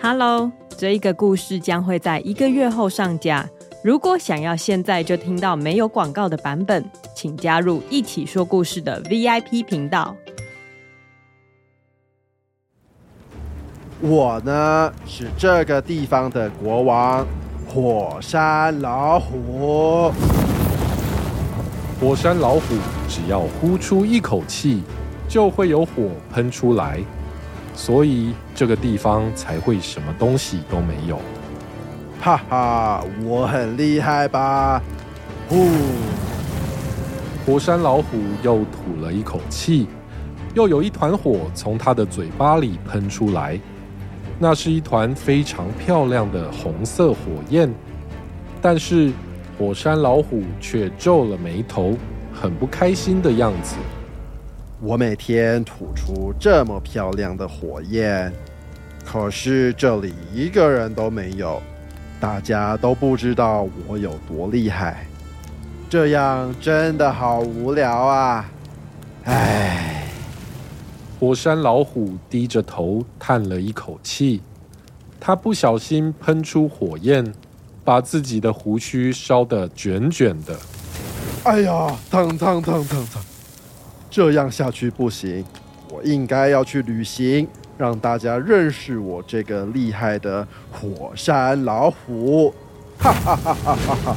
Hello，这一个故事将会在一个月后上架。如果想要现在就听到没有广告的版本，请加入一起说故事的 VIP 频道。我呢，是这个地方的国王，火山老虎。火山老虎只要呼出一口气，就会有火喷出来，所以这个地方才会什么东西都没有。哈哈，我很厉害吧？呼！火山老虎又吐了一口气，又有一团火从它的嘴巴里喷出来。那是一团非常漂亮的红色火焰，但是火山老虎却皱了眉头，很不开心的样子。我每天吐出这么漂亮的火焰，可是这里一个人都没有，大家都不知道我有多厉害，这样真的好无聊啊！唉。火山老虎低着头叹了一口气，他不小心喷出火焰，把自己的胡须烧得卷卷的。哎呀，烫烫烫烫烫！这样下去不行，我应该要去旅行，让大家认识我这个厉害的火山老虎。哈哈哈哈哈哈！